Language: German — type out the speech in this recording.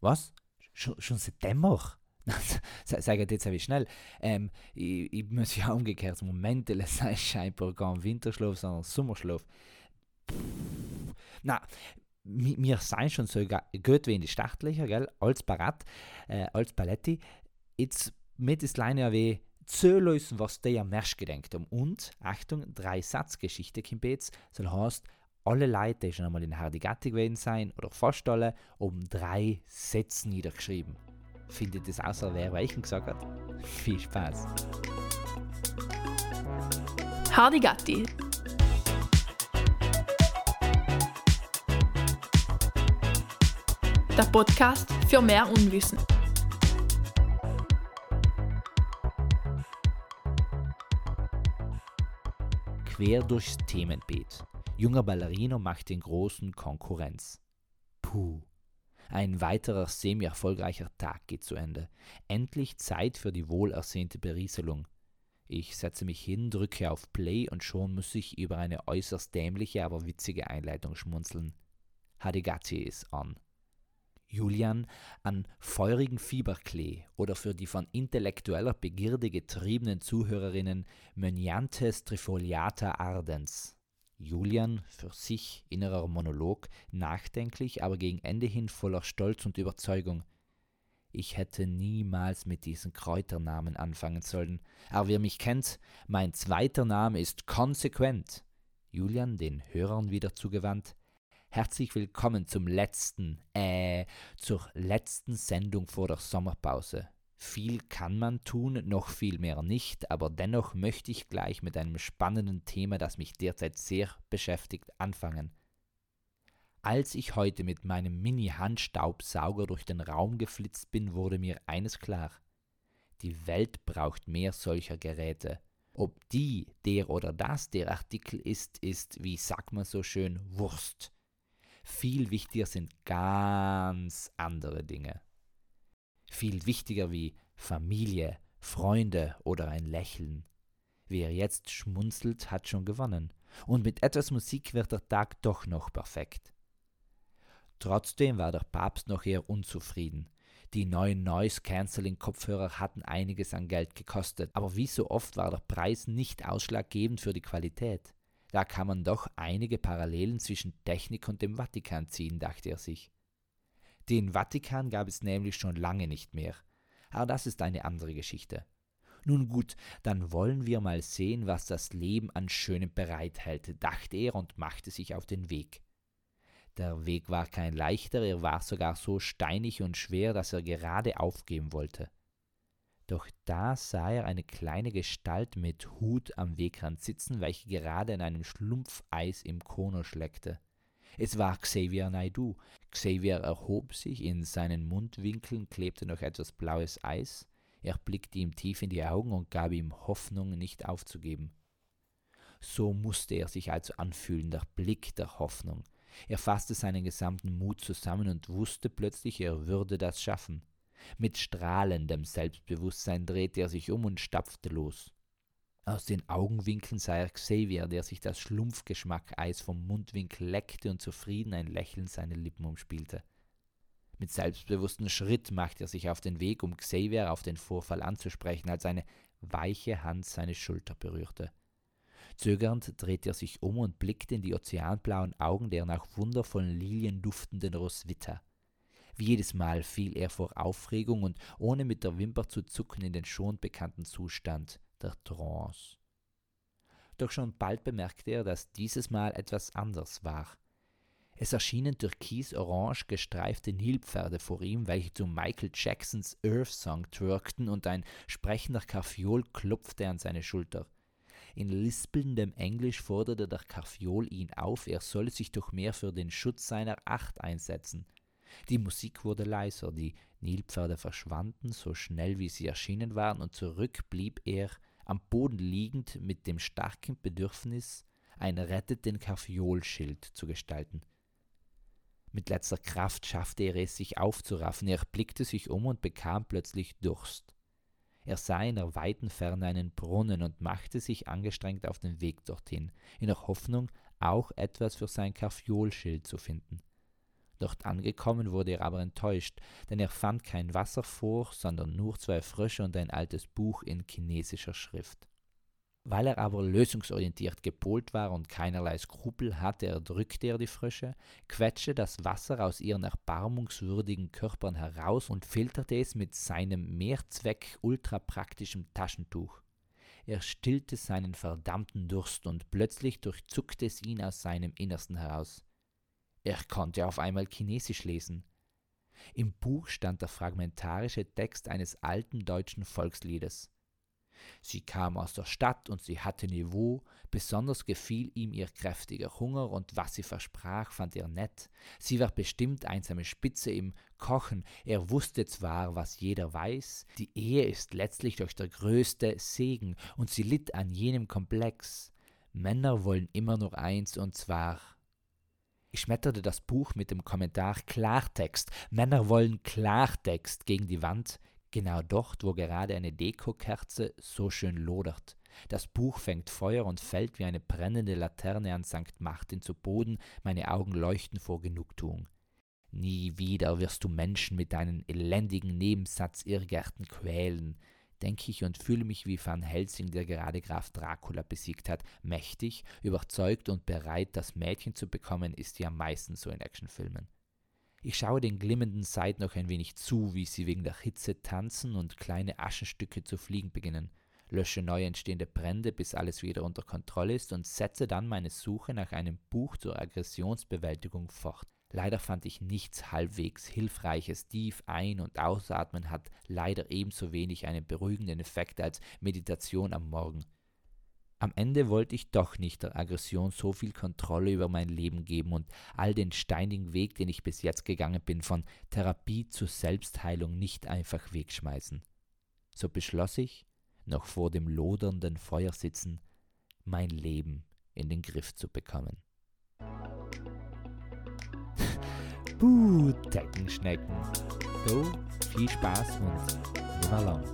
Was? Schon, schon September? Sag jetzt wie schnell. Ähm, ich, ich muss ja umgekehrt Moment, es sei scheinbar kein Winterschlaf, sondern Sommerschlaf. Na, wir seien schon so gut wie in die Startlöcher, gell, als Parat, äh, als Paletti. Jetzt mit das kleine wie zu lösen, was der am Mersch gedenkt um. Und, Achtung, drei Satzgeschichte kommt jetzt, soll heißt, alle Leute, die schon einmal in Hardigatti gewesen sein, oder fast alle, um drei Sätze niedergeschrieben. Findet es außer wer welchen gesagt hat? Viel Spaß. Hardigatti. Der Podcast für mehr Unwissen. Quer durchs Themenbeet. Junger Ballerino macht den großen Konkurrenz. Puh. Ein weiterer semi-erfolgreicher Tag geht zu Ende. Endlich Zeit für die wohlersehnte Berieselung. Ich setze mich hin, drücke auf Play und schon muss ich über eine äußerst dämliche, aber witzige Einleitung schmunzeln. Hadigati ist an. Julian an feurigen Fieberklee oder für die von intellektueller Begierde getriebenen Zuhörerinnen Möniantes trifoliata ardens. Julian, für sich innerer Monolog, nachdenklich, aber gegen Ende hin voller Stolz und Überzeugung. Ich hätte niemals mit diesen Kräuternamen anfangen sollen, aber wer mich kennt, mein zweiter Name ist konsequent. Julian, den Hörern wieder zugewandt. Herzlich willkommen zum letzten, äh, zur letzten Sendung vor der Sommerpause. Viel kann man tun, noch viel mehr nicht, aber dennoch möchte ich gleich mit einem spannenden Thema, das mich derzeit sehr beschäftigt, anfangen. Als ich heute mit meinem Mini-Handstaubsauger durch den Raum geflitzt bin, wurde mir eines klar. Die Welt braucht mehr solcher Geräte. Ob die, der oder das der Artikel ist, ist, wie sagt man so schön, Wurst. Viel wichtiger sind ganz andere Dinge viel wichtiger wie Familie, Freunde oder ein Lächeln. Wer jetzt schmunzelt, hat schon gewonnen. Und mit etwas Musik wird der Tag doch noch perfekt. Trotzdem war der Papst noch eher unzufrieden. Die neuen Noise-Canceling-Kopfhörer hatten einiges an Geld gekostet, aber wie so oft war der Preis nicht ausschlaggebend für die Qualität. Da kann man doch einige Parallelen zwischen Technik und dem Vatikan ziehen, dachte er sich. Den Vatikan gab es nämlich schon lange nicht mehr. Aber das ist eine andere Geschichte. Nun gut, dann wollen wir mal sehen, was das Leben an Schönem bereithält, dachte er und machte sich auf den Weg. Der Weg war kein leichter, er war sogar so steinig und schwer, dass er gerade aufgeben wollte. Doch da sah er eine kleine Gestalt mit Hut am Wegrand sitzen, welche gerade in einem Schlumpfeis im Kono schleckte. Es war Xavier Naidu. Xavier erhob sich, in seinen Mundwinkeln klebte noch etwas blaues Eis. Er blickte ihm tief in die Augen und gab ihm Hoffnung, nicht aufzugeben. So musste er sich also anfühlen, der Blick der Hoffnung. Er fasste seinen gesamten Mut zusammen und wusste plötzlich, er würde das schaffen. Mit strahlendem Selbstbewusstsein drehte er sich um und stapfte los. Aus den Augenwinkeln sah er Xavier, der sich das Schlumpfgeschmack-Eis vom Mundwinkel leckte und zufrieden ein Lächeln seine Lippen umspielte. Mit selbstbewusstem Schritt machte er sich auf den Weg, um Xavier auf den Vorfall anzusprechen, als eine weiche Hand seine Schulter berührte. Zögernd drehte er sich um und blickte in die ozeanblauen Augen der nach wundervollen Lilien duftenden Roswitha. Wie jedes Mal fiel er vor Aufregung und ohne mit der Wimper zu zucken in den schon bekannten Zustand der Trance. Doch schon bald bemerkte er, dass dieses Mal etwas anders war. Es erschienen türkis-orange gestreifte Nilpferde vor ihm, welche zu Michael Jacksons Earth Song twirkten und ein sprechender Karfiol klopfte an seine Schulter. In lispelndem Englisch forderte der Karfiol ihn auf, er solle sich doch mehr für den Schutz seiner Acht einsetzen. Die Musik wurde leiser, die Nilpferde verschwanden so schnell wie sie erschienen waren, und zurück blieb er am Boden liegend mit dem starken Bedürfnis, ein Rettet den Karfiolschild zu gestalten. Mit letzter Kraft schaffte er es, sich aufzuraffen, er blickte sich um und bekam plötzlich Durst. Er sah in der weiten Ferne einen Brunnen und machte sich angestrengt auf den Weg dorthin, in der Hoffnung, auch etwas für sein Karfiolschild zu finden. Dort angekommen wurde er aber enttäuscht, denn er fand kein Wasser vor, sondern nur zwei Frösche und ein altes Buch in chinesischer Schrift. Weil er aber lösungsorientiert gepolt war und keinerlei Skrupel hatte, erdrückte er die Frösche, quetschte das Wasser aus ihren erbarmungswürdigen Körpern heraus und filterte es mit seinem Mehrzweck ultrapraktischen Taschentuch. Er stillte seinen verdammten Durst und plötzlich durchzuckte es ihn aus seinem Innersten heraus. Er konnte auf einmal Chinesisch lesen. Im Buch stand der fragmentarische Text eines alten deutschen Volksliedes. Sie kam aus der Stadt und sie hatte Niveau, besonders gefiel ihm ihr kräftiger Hunger und was sie versprach, fand er nett. Sie war bestimmt einsame Spitze im Kochen, er wusste zwar, was jeder weiß, die Ehe ist letztlich doch der größte Segen und sie litt an jenem Komplex. Männer wollen immer nur eins und zwar ich schmetterte das Buch mit dem Kommentar Klartext. Männer wollen Klartext gegen die Wand, genau dort, wo gerade eine Dekokerze so schön lodert. Das Buch fängt Feuer und fällt wie eine brennende Laterne an St. Martin zu Boden, meine Augen leuchten vor Genugtuung. Nie wieder wirst du Menschen mit deinen elendigen Nebensatzirrgärten quälen denke ich und fühle mich wie Van Helsing, der gerade Graf Dracula besiegt hat. Mächtig, überzeugt und bereit, das Mädchen zu bekommen, ist ja meistens so in Actionfilmen. Ich schaue den glimmenden Seiten noch ein wenig zu, wie sie wegen der Hitze tanzen und kleine Aschenstücke zu fliegen beginnen, lösche neu entstehende Brände, bis alles wieder unter Kontrolle ist und setze dann meine Suche nach einem Buch zur Aggressionsbewältigung fort. Leider fand ich nichts halbwegs Hilfreiches. Tief ein- und ausatmen hat leider ebenso wenig einen beruhigenden Effekt als Meditation am Morgen. Am Ende wollte ich doch nicht der Aggression so viel Kontrolle über mein Leben geben und all den steinigen Weg, den ich bis jetzt gegangen bin, von Therapie zur Selbstheilung nicht einfach wegschmeißen. So beschloss ich, noch vor dem lodernden Feuer sitzen, mein Leben in den Griff zu bekommen. Buh, Deckenschnecken. So, viel Spaß und nimmer lang.